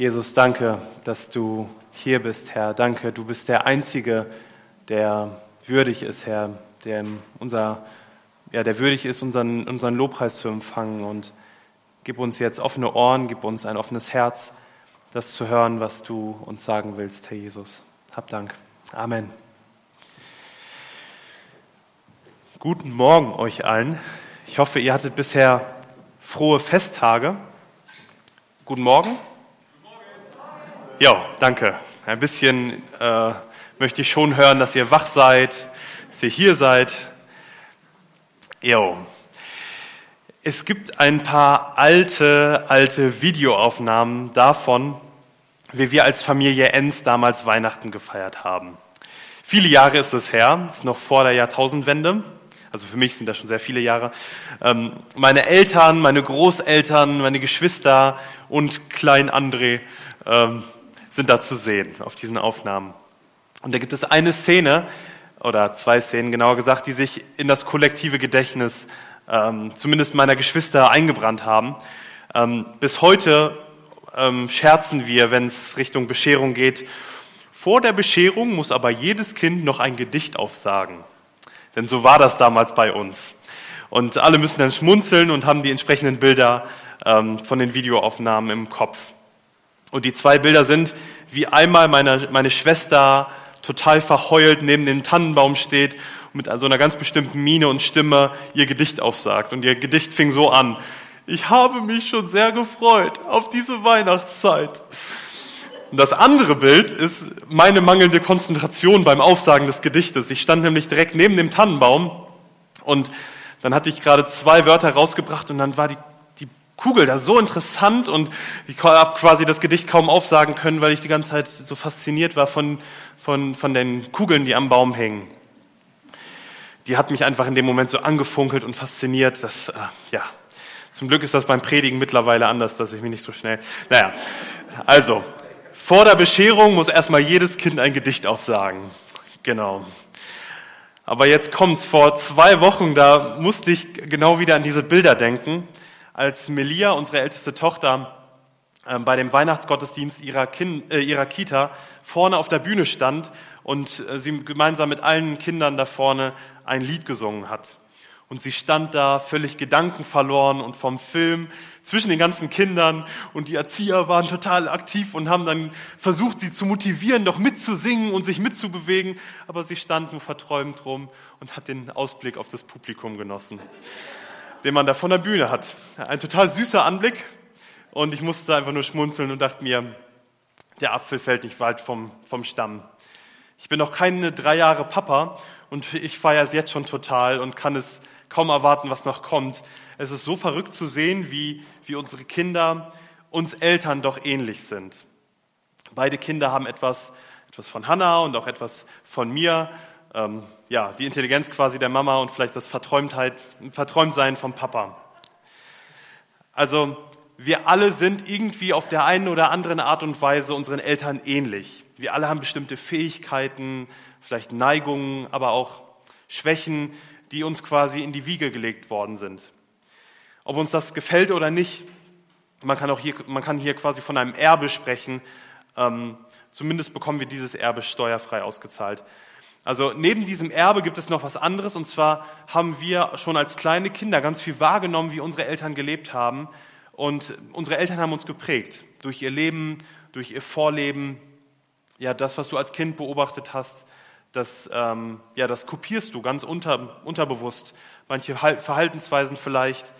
Jesus, danke, dass du hier bist, Herr. Danke, du bist der Einzige, der würdig ist, Herr, der, unser, ja, der würdig ist, unseren, unseren Lobpreis zu empfangen. Und gib uns jetzt offene Ohren, gib uns ein offenes Herz, das zu hören, was du uns sagen willst, Herr Jesus. Hab Dank. Amen. Guten Morgen euch allen. Ich hoffe, ihr hattet bisher frohe Festtage. Guten Morgen. Ja, danke. Ein bisschen äh, möchte ich schon hören, dass ihr wach seid, dass ihr hier seid. Jo. Es gibt ein paar alte, alte Videoaufnahmen davon, wie wir als Familie Enz damals Weihnachten gefeiert haben. Viele Jahre ist es her, ist noch vor der Jahrtausendwende. Also für mich sind das schon sehr viele Jahre. Ähm, meine Eltern, meine Großeltern, meine Geschwister und Klein André ähm, sind da zu sehen auf diesen Aufnahmen. Und da gibt es eine Szene, oder zwei Szenen genauer gesagt, die sich in das kollektive Gedächtnis ähm, zumindest meiner Geschwister eingebrannt haben. Ähm, bis heute ähm, scherzen wir, wenn es Richtung Bescherung geht. Vor der Bescherung muss aber jedes Kind noch ein Gedicht aufsagen. Denn so war das damals bei uns. Und alle müssen dann schmunzeln und haben die entsprechenden Bilder ähm, von den Videoaufnahmen im Kopf. Und die zwei Bilder sind, wie einmal meine, meine Schwester total verheult neben dem Tannenbaum steht und mit so einer ganz bestimmten Miene und Stimme ihr Gedicht aufsagt. Und ihr Gedicht fing so an. Ich habe mich schon sehr gefreut auf diese Weihnachtszeit. Und das andere Bild ist meine mangelnde Konzentration beim Aufsagen des Gedichtes. Ich stand nämlich direkt neben dem Tannenbaum und dann hatte ich gerade zwei Wörter rausgebracht und dann war die Kugel da so interessant und ich habe quasi das Gedicht kaum aufsagen können, weil ich die ganze Zeit so fasziniert war von, von, von den Kugeln, die am Baum hängen. Die hat mich einfach in dem Moment so angefunkelt und fasziniert, dass, äh, ja, zum Glück ist das beim Predigen mittlerweile anders, dass ich mich nicht so schnell, naja, also, vor der Bescherung muss erstmal jedes Kind ein Gedicht aufsagen. Genau. Aber jetzt kommt's. Vor zwei Wochen, da musste ich genau wieder an diese Bilder denken als Melia, unsere älteste Tochter, ähm, bei dem Weihnachtsgottesdienst ihrer, kind, äh, ihrer Kita vorne auf der Bühne stand und äh, sie gemeinsam mit allen Kindern da vorne ein Lied gesungen hat. Und sie stand da völlig gedankenverloren und vom Film zwischen den ganzen Kindern und die Erzieher waren total aktiv und haben dann versucht, sie zu motivieren, doch mitzusingen und sich mitzubewegen. Aber sie stand nur verträumt rum und hat den Ausblick auf das Publikum genossen den man da von der Bühne hat. Ein total süßer Anblick und ich musste einfach nur schmunzeln und dachte mir, der Apfel fällt nicht weit vom, vom Stamm. Ich bin noch keine drei Jahre Papa und ich feiere es jetzt schon total und kann es kaum erwarten, was noch kommt. Es ist so verrückt zu sehen, wie, wie unsere Kinder uns Eltern doch ähnlich sind. Beide Kinder haben etwas, etwas von Hannah und auch etwas von mir ähm, ja, die Intelligenz quasi der Mama und vielleicht das Verträumtheit, Verträumtsein vom Papa. Also wir alle sind irgendwie auf der einen oder anderen Art und Weise unseren Eltern ähnlich. Wir alle haben bestimmte Fähigkeiten, vielleicht Neigungen, aber auch Schwächen, die uns quasi in die Wiege gelegt worden sind. Ob uns das gefällt oder nicht, man kann, auch hier, man kann hier quasi von einem Erbe sprechen. Ähm, zumindest bekommen wir dieses Erbe steuerfrei ausgezahlt. Also neben diesem Erbe gibt es noch was anderes, und zwar haben wir schon als kleine Kinder ganz viel wahrgenommen, wie unsere Eltern gelebt haben. Und unsere Eltern haben uns geprägt durch ihr Leben, durch ihr Vorleben. Ja, das, was du als Kind beobachtet hast, das, ähm, ja, das kopierst du ganz unter, unterbewusst. Manche Verhaltensweisen vielleicht.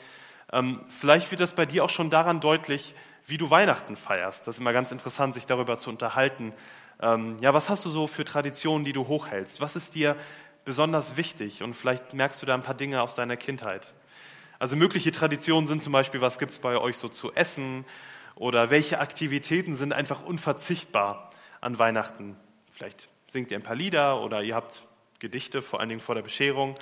Ähm, vielleicht wird das bei dir auch schon daran deutlich, wie du Weihnachten feierst. Das ist immer ganz interessant, sich darüber zu unterhalten. Ähm, ja, was hast du so für Traditionen, die du hochhältst? Was ist dir besonders wichtig? Und vielleicht merkst du da ein paar Dinge aus deiner Kindheit. Also mögliche Traditionen sind zum Beispiel, was gibt es bei euch so zu essen? Oder welche Aktivitäten sind einfach unverzichtbar an Weihnachten? Vielleicht singt ihr ein paar Lieder oder ihr habt Gedichte, vor allen Dingen vor der Bescherung.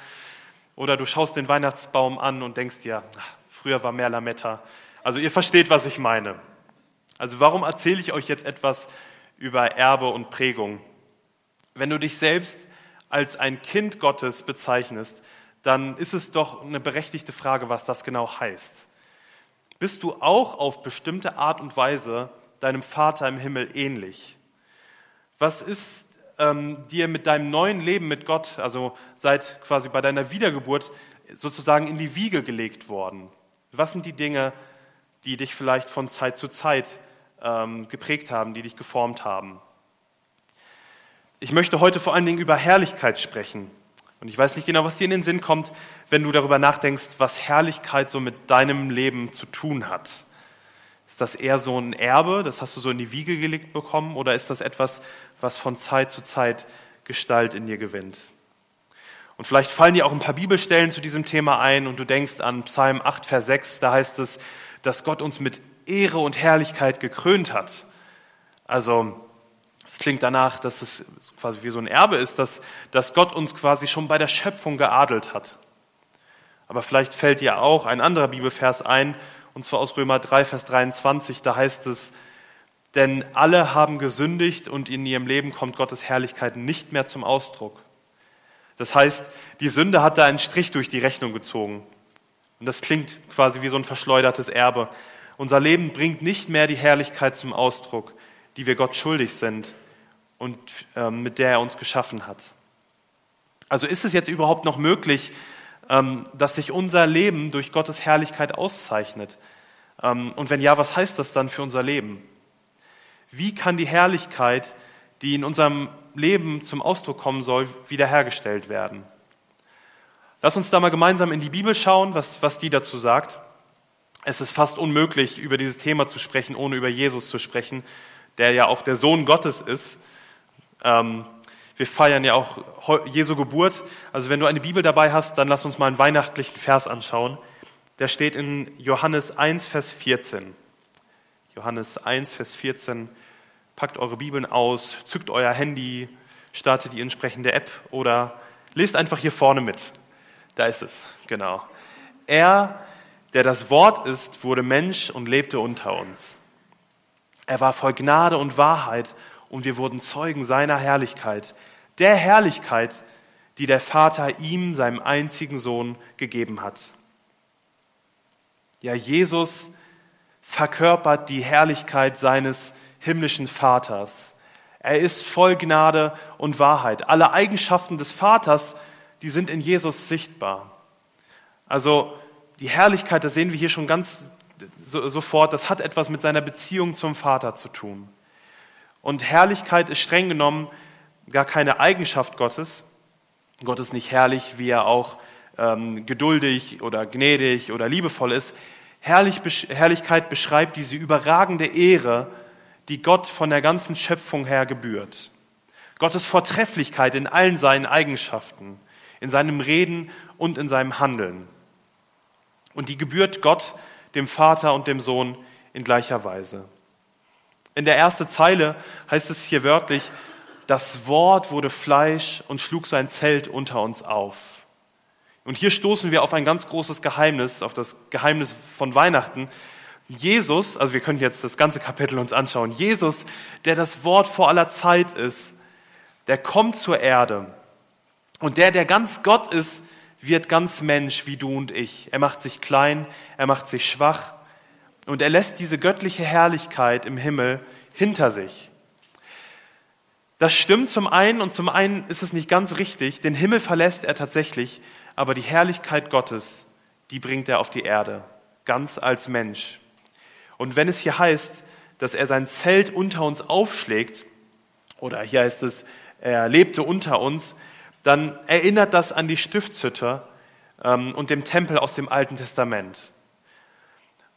Oder du schaust den Weihnachtsbaum an und denkst dir, früher war mehr Lametta. Also ihr versteht, was ich meine. Also warum erzähle ich euch jetzt etwas über Erbe und Prägung. Wenn du dich selbst als ein Kind Gottes bezeichnest, dann ist es doch eine berechtigte Frage, was das genau heißt. Bist du auch auf bestimmte Art und Weise deinem Vater im Himmel ähnlich? Was ist ähm, dir mit deinem neuen Leben mit Gott, also seit quasi bei deiner Wiedergeburt, sozusagen in die Wiege gelegt worden? Was sind die Dinge, die dich vielleicht von Zeit zu Zeit ähm, geprägt haben, die dich geformt haben? Ich möchte heute vor allen Dingen über Herrlichkeit sprechen. Und ich weiß nicht genau, was dir in den Sinn kommt, wenn du darüber nachdenkst, was Herrlichkeit so mit deinem Leben zu tun hat. Ist das eher so ein Erbe, das hast du so in die Wiege gelegt bekommen, oder ist das etwas, was von Zeit zu Zeit Gestalt in dir gewinnt? Und vielleicht fallen dir auch ein paar Bibelstellen zu diesem Thema ein und du denkst an Psalm 8, Vers 6, da heißt es, dass Gott uns mit Ehre und Herrlichkeit gekrönt hat. Also es klingt danach, dass es quasi wie so ein Erbe ist, dass, dass Gott uns quasi schon bei der Schöpfung geadelt hat. Aber vielleicht fällt dir auch ein anderer Bibelvers ein, und zwar aus Römer 3, Vers 23, da heißt es, denn alle haben gesündigt und in ihrem Leben kommt Gottes Herrlichkeit nicht mehr zum Ausdruck. Das heißt, die Sünde hat da einen Strich durch die Rechnung gezogen. Und das klingt quasi wie so ein verschleudertes Erbe. Unser Leben bringt nicht mehr die Herrlichkeit zum Ausdruck, die wir Gott schuldig sind und ähm, mit der er uns geschaffen hat. Also ist es jetzt überhaupt noch möglich, ähm, dass sich unser Leben durch Gottes Herrlichkeit auszeichnet? Ähm, und wenn ja, was heißt das dann für unser Leben? Wie kann die Herrlichkeit, die in unserem Leben zum Ausdruck kommen soll, wiederhergestellt werden. Lass uns da mal gemeinsam in die Bibel schauen, was, was die dazu sagt. Es ist fast unmöglich, über dieses Thema zu sprechen, ohne über Jesus zu sprechen, der ja auch der Sohn Gottes ist. Ähm, wir feiern ja auch Jesu Geburt. Also wenn du eine Bibel dabei hast, dann lass uns mal einen weihnachtlichen Vers anschauen. Der steht in Johannes 1, Vers 14. Johannes 1, Vers 14 packt eure Bibeln aus, zückt euer Handy, startet die entsprechende App oder lest einfach hier vorne mit. Da ist es, genau. Er, der das Wort ist, wurde Mensch und lebte unter uns. Er war voll Gnade und Wahrheit und wir wurden Zeugen seiner Herrlichkeit. Der Herrlichkeit, die der Vater ihm, seinem einzigen Sohn, gegeben hat. Ja, Jesus verkörpert die Herrlichkeit seines himmlischen Vaters. Er ist voll Gnade und Wahrheit. Alle Eigenschaften des Vaters, die sind in Jesus sichtbar. Also die Herrlichkeit, das sehen wir hier schon ganz so, sofort, das hat etwas mit seiner Beziehung zum Vater zu tun. Und Herrlichkeit ist streng genommen gar keine Eigenschaft Gottes. Gott ist nicht herrlich, wie er auch ähm, geduldig oder gnädig oder liebevoll ist. Herrlich, Herrlichkeit beschreibt diese überragende Ehre, die Gott von der ganzen Schöpfung her gebührt. Gottes Vortrefflichkeit in allen seinen Eigenschaften, in seinem Reden und in seinem Handeln. Und die gebührt Gott, dem Vater und dem Sohn in gleicher Weise. In der ersten Zeile heißt es hier wörtlich, das Wort wurde Fleisch und schlug sein Zelt unter uns auf. Und hier stoßen wir auf ein ganz großes Geheimnis, auf das Geheimnis von Weihnachten, Jesus, also wir können jetzt das ganze Kapitel uns anschauen, Jesus, der das Wort vor aller Zeit ist, der kommt zur Erde. Und der, der ganz Gott ist, wird ganz Mensch wie du und ich. Er macht sich klein, er macht sich schwach und er lässt diese göttliche Herrlichkeit im Himmel hinter sich. Das stimmt zum einen und zum einen ist es nicht ganz richtig. Den Himmel verlässt er tatsächlich, aber die Herrlichkeit Gottes, die bringt er auf die Erde, ganz als Mensch. Und wenn es hier heißt, dass er sein Zelt unter uns aufschlägt, oder hier heißt es, er lebte unter uns, dann erinnert das an die Stiftshütte ähm, und dem Tempel aus dem Alten Testament.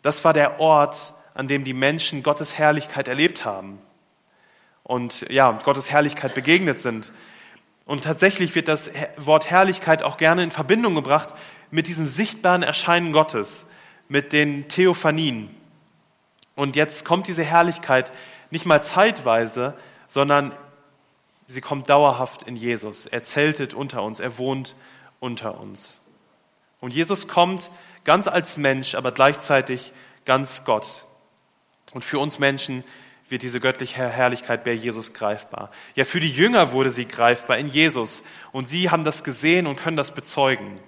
Das war der Ort, an dem die Menschen Gottes Herrlichkeit erlebt haben und ja, Gottes Herrlichkeit begegnet sind. Und tatsächlich wird das Wort Herrlichkeit auch gerne in Verbindung gebracht mit diesem sichtbaren Erscheinen Gottes, mit den Theophanien. Und jetzt kommt diese Herrlichkeit nicht mal zeitweise, sondern sie kommt dauerhaft in Jesus. Er zeltet unter uns, er wohnt unter uns. Und Jesus kommt ganz als Mensch, aber gleichzeitig ganz Gott. Und für uns Menschen wird diese göttliche Herrlichkeit bei Jesus greifbar. Ja, für die Jünger wurde sie greifbar in Jesus. Und sie haben das gesehen und können das bezeugen.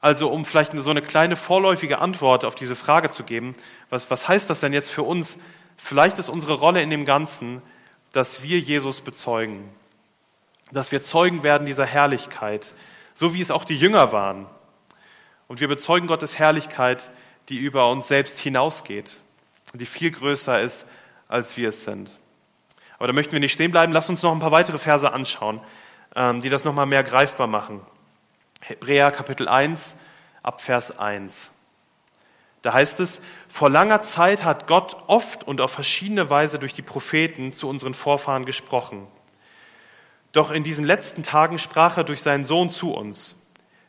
Also um vielleicht so eine kleine vorläufige Antwort auf diese Frage zu geben, was, was heißt das denn jetzt für uns vielleicht ist unsere Rolle in dem Ganzen, dass wir Jesus bezeugen, dass wir Zeugen werden dieser Herrlichkeit, so wie es auch die Jünger waren. Und wir bezeugen Gottes Herrlichkeit, die über uns selbst hinausgeht, die viel größer ist, als wir es sind. Aber da möchten wir nicht stehen bleiben. Lass uns noch ein paar weitere Verse anschauen, ähm, die das nochmal mehr greifbar machen. Hebräer Kapitel 1 ab Vers 1. Da heißt es, vor langer Zeit hat Gott oft und auf verschiedene Weise durch die Propheten zu unseren Vorfahren gesprochen. Doch in diesen letzten Tagen sprach er durch seinen Sohn zu uns.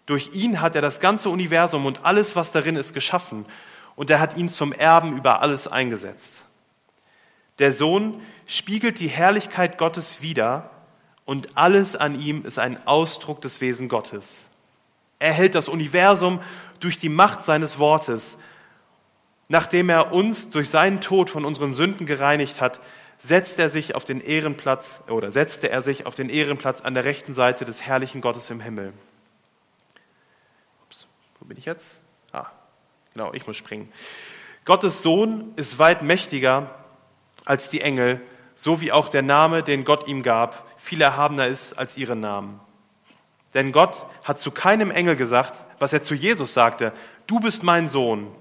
Durch ihn hat er das ganze Universum und alles, was darin ist, geschaffen, und er hat ihn zum Erben über alles eingesetzt. Der Sohn spiegelt die Herrlichkeit Gottes wider, und alles an ihm ist ein Ausdruck des Wesen Gottes. Er hält das Universum durch die Macht seines Wortes, Nachdem er uns durch seinen Tod von unseren Sünden gereinigt hat, setzt er sich auf den Ehrenplatz oder setzte er sich auf den Ehrenplatz an der rechten Seite des herrlichen Gottes im Himmel. Ups, wo bin ich jetzt? Ah, genau, ich muss springen. Gottes Sohn ist weit mächtiger als die Engel, so wie auch der Name, den Gott ihm gab, viel erhabener ist als ihre Namen. Denn Gott hat zu keinem Engel gesagt, was er zu Jesus sagte, du bist mein Sohn,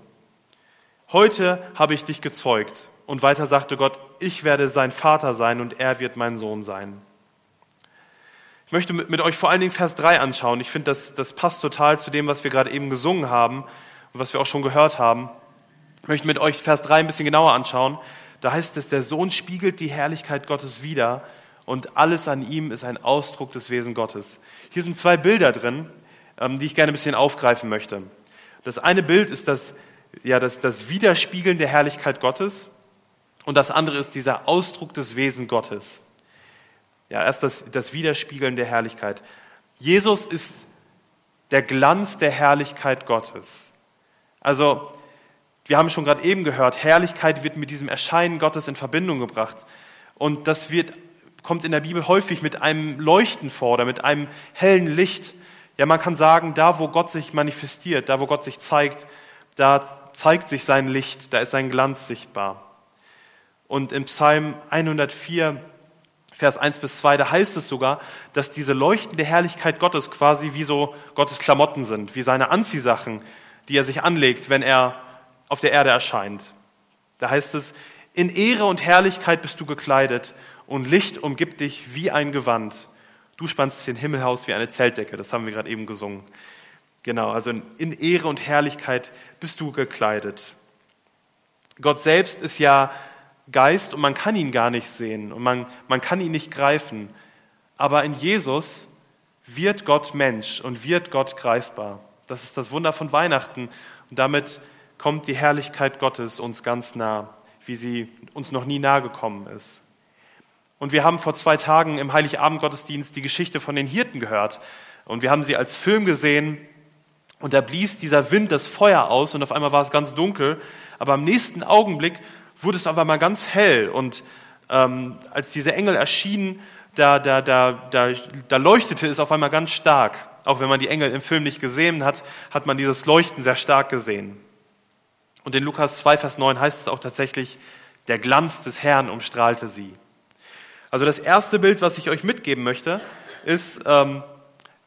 Heute habe ich dich gezeugt. Und weiter sagte Gott, ich werde sein Vater sein und er wird mein Sohn sein. Ich möchte mit, euch vor allen Dingen Vers 3 anschauen. Ich finde, das, das passt total zu dem, was wir gerade eben gesungen haben und was wir auch schon gehört haben. Ich möchte mit euch Vers 3 ein bisschen genauer anschauen. Da heißt es, der Sohn spiegelt die Herrlichkeit Gottes wider und alles an ihm ist ein Ausdruck des Wesen Gottes. Hier sind zwei Bilder drin, ähm, die ich gerne ein bisschen aufgreifen möchte. Das eine Bild ist das ja, das, das Widerspiegeln der Herrlichkeit Gottes und das andere ist dieser Ausdruck des Wesen Gottes. Ja, erst das, das Widerspiegeln der Herrlichkeit. Jesus ist der Glanz der Herrlichkeit Gottes. Also, wir haben schon gerade eben gehört, Herrlichkeit wird mit diesem Erscheinen Gottes in Verbindung gebracht. Und das wird, kommt in der Bibel häufig mit einem Leuchten vor oder mit einem hellen Licht. Ja, man kann sagen, da wo Gott sich manifestiert, da wo Gott sich zeigt, da zeigt sich sein Licht, da ist sein Glanz sichtbar. Und im Psalm 104, Vers 1 bis 2, da heißt es sogar, dass diese leuchtende Herrlichkeit Gottes quasi wie so Gottes Klamotten sind, wie seine Anziehsachen, die er sich anlegt, wenn er auf der Erde erscheint. Da heißt es, in Ehre und Herrlichkeit bist du gekleidet und Licht umgibt dich wie ein Gewand. Du spannst den Himmel aus wie eine Zeltdecke, das haben wir gerade eben gesungen. Genau, also in Ehre und Herrlichkeit bist du gekleidet. Gott selbst ist ja Geist und man kann ihn gar nicht sehen und man, man kann ihn nicht greifen. Aber in Jesus wird Gott Mensch und wird Gott greifbar. Das ist das Wunder von Weihnachten. Und damit kommt die Herrlichkeit Gottes uns ganz nah, wie sie uns noch nie nahe gekommen ist. Und wir haben vor zwei Tagen im Heiligabend Gottesdienst die Geschichte von den Hirten gehört. Und wir haben sie als Film gesehen und da blies dieser Wind das Feuer aus und auf einmal war es ganz dunkel. Aber im nächsten Augenblick wurde es auf einmal ganz hell. Und ähm, als diese Engel erschienen, da, da, da, da, da leuchtete es auf einmal ganz stark. Auch wenn man die Engel im Film nicht gesehen hat, hat man dieses Leuchten sehr stark gesehen. Und in Lukas 2, Vers 9 heißt es auch tatsächlich, der Glanz des Herrn umstrahlte sie. Also das erste Bild, was ich euch mitgeben möchte, ist, ähm,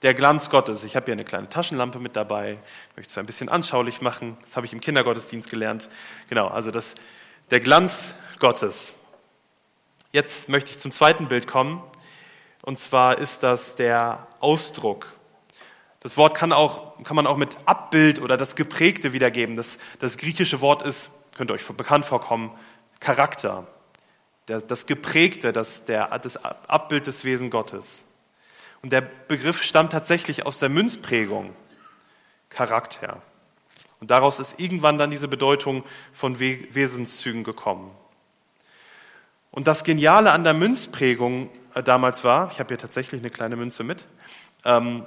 der Glanz Gottes. Ich habe hier eine kleine Taschenlampe mit dabei, möchte es ein bisschen anschaulich machen. Das habe ich im Kindergottesdienst gelernt. Genau, also das, der Glanz Gottes. Jetzt möchte ich zum zweiten Bild kommen. Und zwar ist das der Ausdruck. Das Wort kann, auch, kann man auch mit Abbild oder das Geprägte wiedergeben. Das, das griechische Wort ist, könnte euch bekannt vorkommen, Charakter. Das Geprägte, das, der, das Abbild des Wesen Gottes. Und der Begriff stammt tatsächlich aus der Münzprägung, Charakter. Und daraus ist irgendwann dann diese Bedeutung von Wesenszügen gekommen. Und das Geniale an der Münzprägung äh, damals war, ich habe hier tatsächlich eine kleine Münze mit, ähm,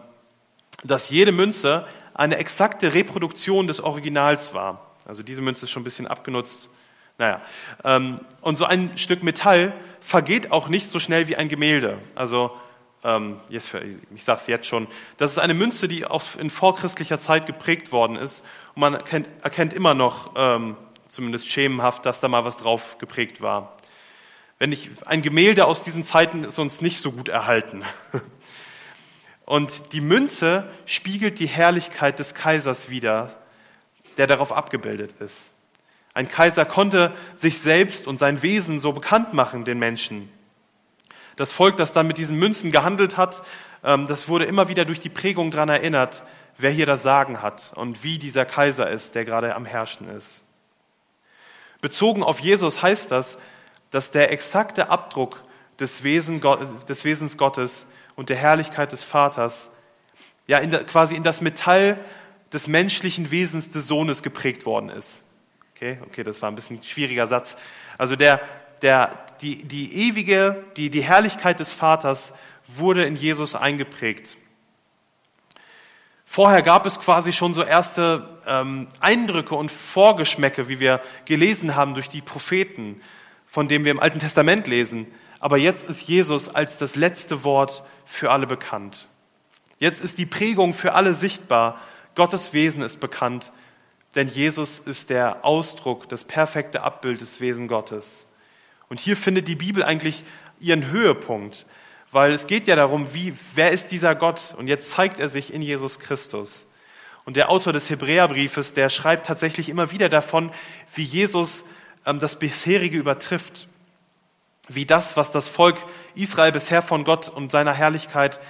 dass jede Münze eine exakte Reproduktion des Originals war. Also diese Münze ist schon ein bisschen abgenutzt. Naja, ähm, und so ein Stück Metall vergeht auch nicht so schnell wie ein Gemälde. Also ich sage es jetzt schon, das ist eine Münze, die in vorchristlicher Zeit geprägt worden ist und man erkennt, erkennt immer noch ähm, zumindest schemenhaft, dass da mal was drauf geprägt war. Wenn ich, ein Gemälde aus diesen Zeiten ist uns nicht so gut erhalten. Und die Münze spiegelt die Herrlichkeit des Kaisers wider, der darauf abgebildet ist. Ein Kaiser konnte sich selbst und sein Wesen so bekannt machen den Menschen. Das Volk, das dann mit diesen Münzen gehandelt hat, ähm, das wurde immer wieder durch die Prägung daran erinnert, wer hier das Sagen hat und wie dieser Kaiser ist, der gerade am Herrschen ist. Bezogen auf Jesus heißt das, dass der exakte Abdruck des, Wesen, des Wesens Gottes und der Herrlichkeit des Vaters ja in, quasi in das Metall des menschlichen Wesens des Sohnes geprägt worden ist. Okay, okay, das war ein bisschen ein schwieriger Satz. Also der, der, die, die ewige, die, die Herrlichkeit des Vaters wurde in Jesus eingeprägt. Vorher gab es quasi schon so erste ähm, Eindrücke und Vorgeschmäcke, wie wir gelesen haben durch die Propheten, von denen wir im Alten Testament lesen. Aber jetzt ist Jesus als das letzte Wort für alle bekannt. Jetzt ist die Prägung für alle sichtbar. Gottes Wesen ist bekannt, denn Jesus ist der Ausdruck, das perfekte Abbild des Wesen Gottes. Und hier findet die Bibel eigentlich ihren Höhepunkt. Weil es geht ja darum, wie, wer ist dieser Gott? Und jetzt zeigt er sich in Jesus Christus. Und der Autor des Hebräerbriefes, der schreibt tatsächlich immer wieder davon, wie Jesus ähm, das bisherige übertrifft. Wie das, was das Volk Israel bisher von Gott und seiner Herrlichkeit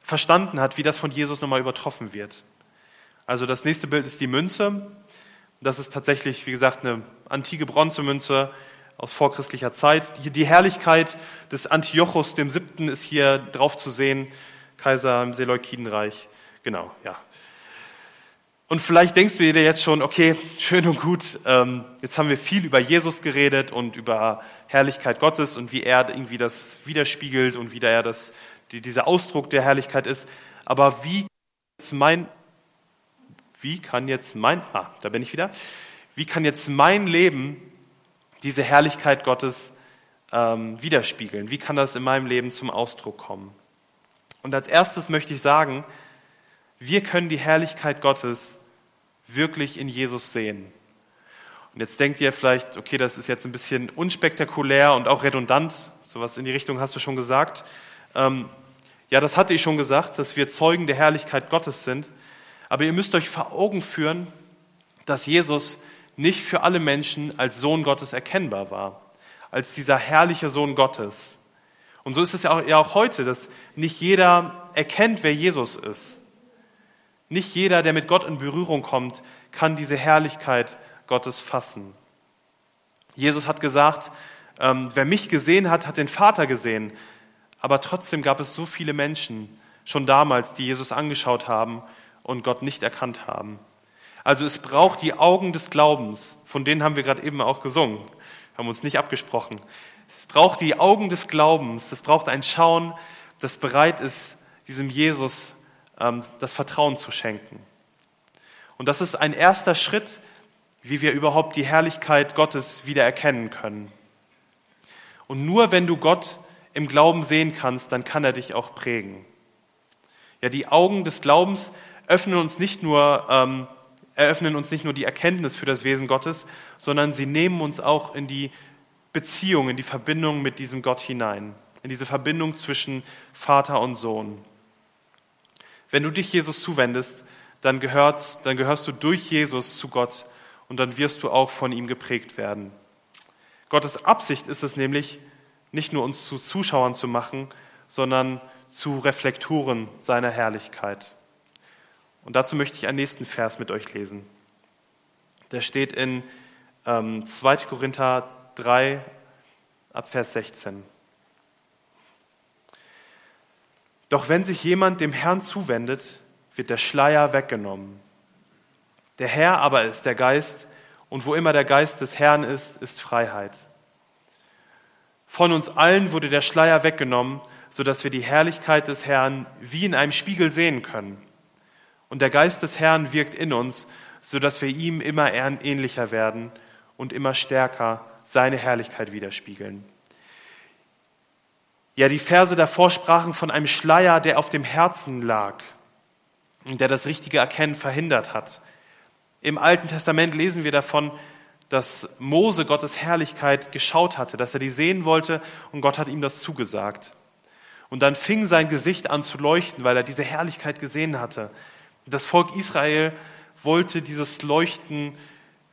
verstanden hat, wie das von Jesus nochmal übertroffen wird. Also das nächste Bild ist die Münze. Das ist tatsächlich, wie gesagt, eine antike Bronzemünze aus vorchristlicher Zeit. Die Herrlichkeit des Antiochos dem Siebten ist hier drauf zu sehen, Kaiser im Seleukidenreich. Genau, ja. Und vielleicht denkst du dir jetzt schon, okay, schön und gut, ähm, jetzt haben wir viel über Jesus geredet und über Herrlichkeit Gottes und wie er irgendwie das widerspiegelt und wie er das, die, dieser Ausdruck der Herrlichkeit ist. Aber wie jetzt mein, wie kann jetzt mein, ah, da bin ich wieder, wie kann jetzt mein Leben diese Herrlichkeit Gottes ähm, widerspiegeln? Wie kann das in meinem Leben zum Ausdruck kommen? Und als erstes möchte ich sagen, wir können die Herrlichkeit Gottes wirklich in Jesus sehen. Und jetzt denkt ihr vielleicht, okay, das ist jetzt ein bisschen unspektakulär und auch redundant. Sowas in die Richtung hast du schon gesagt. Ähm, ja, das hatte ich schon gesagt, dass wir Zeugen der Herrlichkeit Gottes sind. Aber ihr müsst euch vor Augen führen, dass Jesus nicht für alle Menschen als Sohn Gottes erkennbar war, als dieser herrliche Sohn Gottes. Und so ist es ja auch, ja auch heute, dass nicht jeder erkennt, wer Jesus ist. Nicht jeder, der mit Gott in Berührung kommt, kann diese Herrlichkeit Gottes fassen. Jesus hat gesagt, ähm, wer mich gesehen hat, hat den Vater gesehen. Aber trotzdem gab es so viele Menschen schon damals, die Jesus angeschaut haben und Gott nicht erkannt haben. Also es braucht die Augen des Glaubens, von denen haben wir gerade eben auch gesungen, haben uns nicht abgesprochen. Es braucht die Augen des Glaubens, es braucht ein Schauen, das bereit ist, diesem Jesus ähm, das Vertrauen zu schenken. Und das ist ein erster Schritt, wie wir überhaupt die Herrlichkeit Gottes wieder erkennen können. Und nur wenn du Gott im Glauben sehen kannst, dann kann er dich auch prägen. Ja, die Augen des Glaubens öffnen uns nicht nur ähm, eröffnen uns nicht nur die Erkenntnis für das Wesen Gottes, sondern sie nehmen uns auch in die Beziehung, in die Verbindung mit diesem Gott hinein, in diese Verbindung zwischen Vater und Sohn. Wenn du dich Jesus zuwendest, dann, gehört, dann gehörst du durch Jesus zu Gott und dann wirst du auch von ihm geprägt werden. Gottes Absicht ist es nämlich, nicht nur uns zu Zuschauern zu machen, sondern zu Reflektoren seiner Herrlichkeit. Und dazu möchte ich einen nächsten Vers mit euch lesen. Der steht in ähm, 2. Korinther 3 ab Vers 16. Doch wenn sich jemand dem Herrn zuwendet, wird der Schleier weggenommen. Der Herr aber ist der Geist, und wo immer der Geist des Herrn ist, ist Freiheit. Von uns allen wurde der Schleier weggenommen, sodass wir die Herrlichkeit des Herrn wie in einem Spiegel sehen können. Und der Geist des Herrn wirkt in uns, sodass wir ihm immer ähnlicher werden und immer stärker seine Herrlichkeit widerspiegeln. Ja, die Verse davor sprachen von einem Schleier, der auf dem Herzen lag und der das richtige Erkennen verhindert hat. Im Alten Testament lesen wir davon, dass Mose Gottes Herrlichkeit geschaut hatte, dass er die sehen wollte und Gott hat ihm das zugesagt. Und dann fing sein Gesicht an zu leuchten, weil er diese Herrlichkeit gesehen hatte. Das Volk Israel wollte dieses Leuchten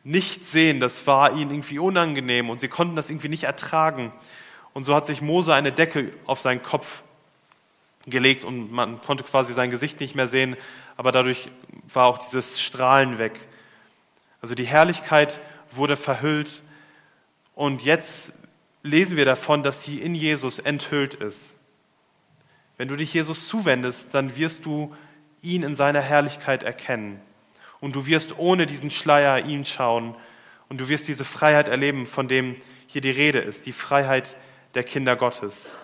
nicht sehen, das war ihnen irgendwie unangenehm und sie konnten das irgendwie nicht ertragen. Und so hat sich Mose eine Decke auf seinen Kopf gelegt und man konnte quasi sein Gesicht nicht mehr sehen, aber dadurch war auch dieses Strahlen weg. Also die Herrlichkeit wurde verhüllt und jetzt lesen wir davon, dass sie in Jesus enthüllt ist. Wenn du dich Jesus zuwendest, dann wirst du ihn in seiner Herrlichkeit erkennen und du wirst ohne diesen Schleier ihn schauen und du wirst diese Freiheit erleben, von dem hier die Rede ist, die Freiheit der Kinder Gottes.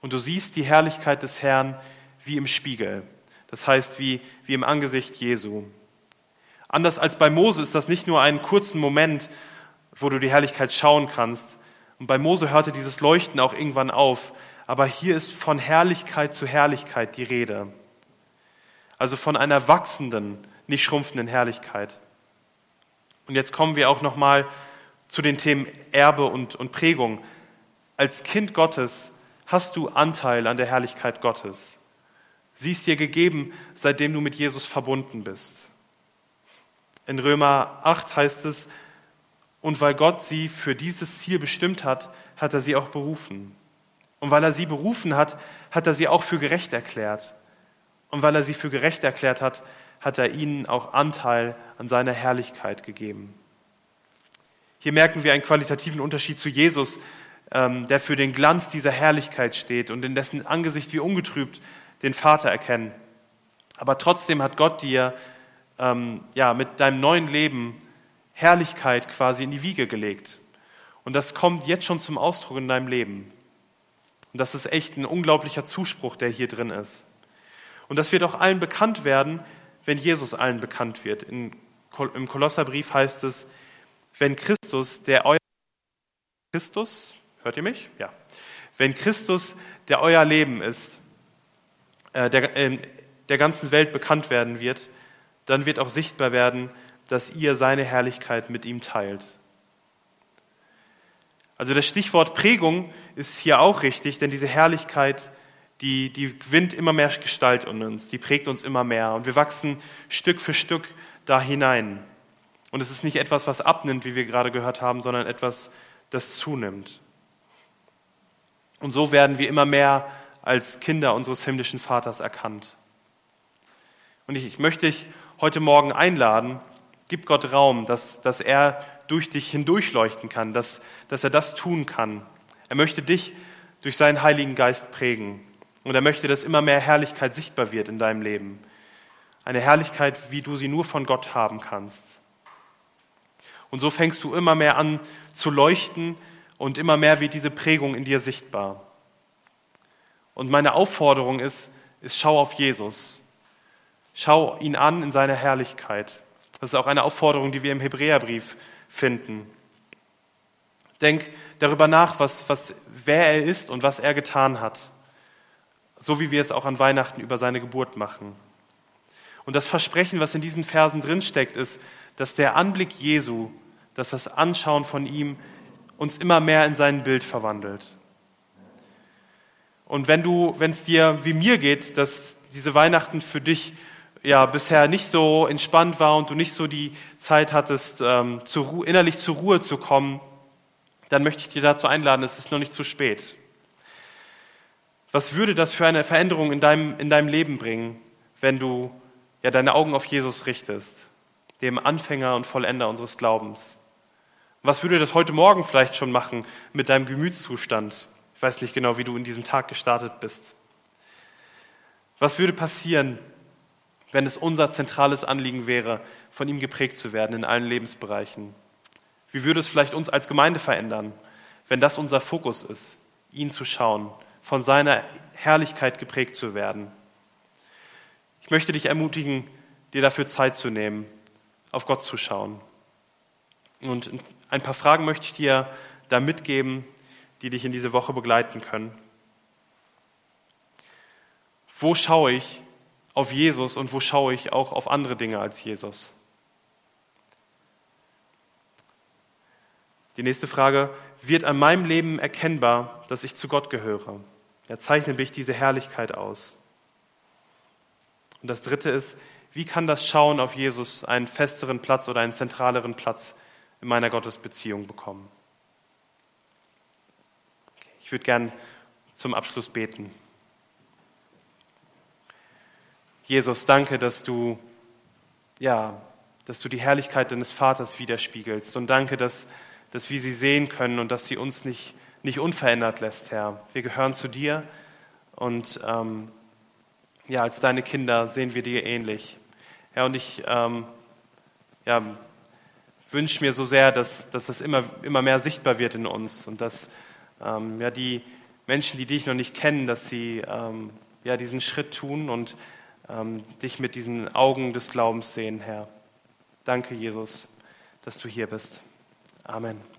Und du siehst die Herrlichkeit des Herrn wie im Spiegel, das heißt wie, wie im Angesicht Jesu. Anders als bei Mose ist das nicht nur einen kurzen Moment, wo du die Herrlichkeit schauen kannst. Und bei Mose hörte dieses Leuchten auch irgendwann auf. Aber hier ist von Herrlichkeit zu Herrlichkeit die Rede. Also von einer wachsenden, nicht schrumpfenden Herrlichkeit. Und jetzt kommen wir auch nochmal zu den Themen Erbe und, und Prägung. Als Kind Gottes hast du Anteil an der Herrlichkeit Gottes. Sie ist dir gegeben, seitdem du mit Jesus verbunden bist. In Römer 8 heißt es, und weil Gott sie für dieses Ziel bestimmt hat, hat er sie auch berufen. Und weil er sie berufen hat, hat er sie auch für gerecht erklärt. Und weil er sie für gerecht erklärt hat, hat er ihnen auch Anteil an seiner Herrlichkeit gegeben. Hier merken wir einen qualitativen Unterschied zu Jesus, ähm, der für den Glanz dieser Herrlichkeit steht und in dessen Angesicht wir ungetrübt den Vater erkennen. Aber trotzdem hat Gott dir ähm, ja, mit deinem neuen Leben Herrlichkeit quasi in die Wiege gelegt. Und das kommt jetzt schon zum Ausdruck in deinem Leben. Und das ist echt ein unglaublicher Zuspruch, der hier drin ist. Und das wird auch allen bekannt werden, wenn Jesus allen bekannt wird. In, Im Kolosserbrief heißt es, wenn Christus, der euer Christus, hört ihr mich? Ja. Wenn Christus, der euer Leben ist, äh, der, der ganzen Welt bekannt werden wird, dann wird auch sichtbar werden, dass ihr seine Herrlichkeit mit ihm teilt. Also das Stichwort Prägung ist hier auch richtig, denn diese Herrlichkeit, die, die gewinnt immer mehr Gestalt in uns, die prägt uns immer mehr und wir wachsen Stück für Stück da hinein. Und es ist nicht etwas, was abnimmt, wie wir gerade gehört haben, sondern etwas, das zunimmt. Und so werden wir immer mehr als Kinder unseres himmlischen Vaters erkannt. Und ich, ich möchte dich heute Morgen einladen, gib Gott Raum, dass, dass er durch dich hindurchleuchten kann, dass, dass er das tun kann. Er möchte dich durch seinen Heiligen Geist prägen. Und er möchte, dass immer mehr Herrlichkeit sichtbar wird in deinem Leben. Eine Herrlichkeit, wie du sie nur von Gott haben kannst. Und so fängst du immer mehr an zu leuchten und immer mehr wird diese Prägung in dir sichtbar. Und meine Aufforderung ist, ist schau auf Jesus. Schau ihn an in seiner Herrlichkeit. Das ist auch eine Aufforderung, die wir im Hebräerbrief finden. Denk darüber nach, was, was, wer er ist und was er getan hat. So wie wir es auch an Weihnachten über seine Geburt machen. Und das Versprechen, was in diesen Versen drinsteckt, ist, dass der Anblick Jesu, dass das Anschauen von ihm uns immer mehr in sein Bild verwandelt. Und wenn du, wenn es dir wie mir geht, dass diese Weihnachten für dich ja bisher nicht so entspannt war und du nicht so die Zeit hattest, ähm, zur innerlich zur Ruhe zu kommen, dann möchte ich dir dazu einladen, es ist noch nicht zu spät. Was würde das für eine Veränderung in deinem, in deinem Leben bringen, wenn du ja, deine Augen auf Jesus richtest, dem Anfänger und Vollender unseres Glaubens? Was würde das heute Morgen vielleicht schon machen mit deinem Gemütszustand? Ich weiß nicht genau, wie du in diesem Tag gestartet bist. Was würde passieren, wenn es unser zentrales Anliegen wäre, von ihm geprägt zu werden in allen Lebensbereichen? Wie würde es vielleicht uns als Gemeinde verändern, wenn das unser Fokus ist, ihn zu schauen, von seiner Herrlichkeit geprägt zu werden? Ich möchte dich ermutigen, dir dafür Zeit zu nehmen, auf Gott zu schauen. Und ein paar Fragen möchte ich dir da mitgeben, die dich in diese Woche begleiten können. Wo schaue ich auf Jesus und wo schaue ich auch auf andere Dinge als Jesus? Die nächste Frage, wird an meinem Leben erkennbar, dass ich zu Gott gehöre? Ja, zeichne mich diese Herrlichkeit aus. Und das dritte ist, wie kann das Schauen auf Jesus einen festeren Platz oder einen zentraleren Platz in meiner Gottesbeziehung bekommen? Ich würde gern zum Abschluss beten. Jesus, danke, dass du, ja, dass du die Herrlichkeit deines Vaters widerspiegelst. Und danke, dass, dass wir sie sehen können und dass sie uns nicht, nicht unverändert lässt, Herr. Wir gehören zu dir und ähm, ja, als deine Kinder sehen wir dir ähnlich. Ja, und ich ähm, ja, wünsche mir so sehr, dass, dass das immer, immer mehr sichtbar wird in uns und dass ähm, ja, die Menschen, die dich noch nicht kennen, dass sie ähm, ja, diesen Schritt tun und dich mit diesen Augen des Glaubens sehen, Herr. Danke, Jesus, dass du hier bist. Amen.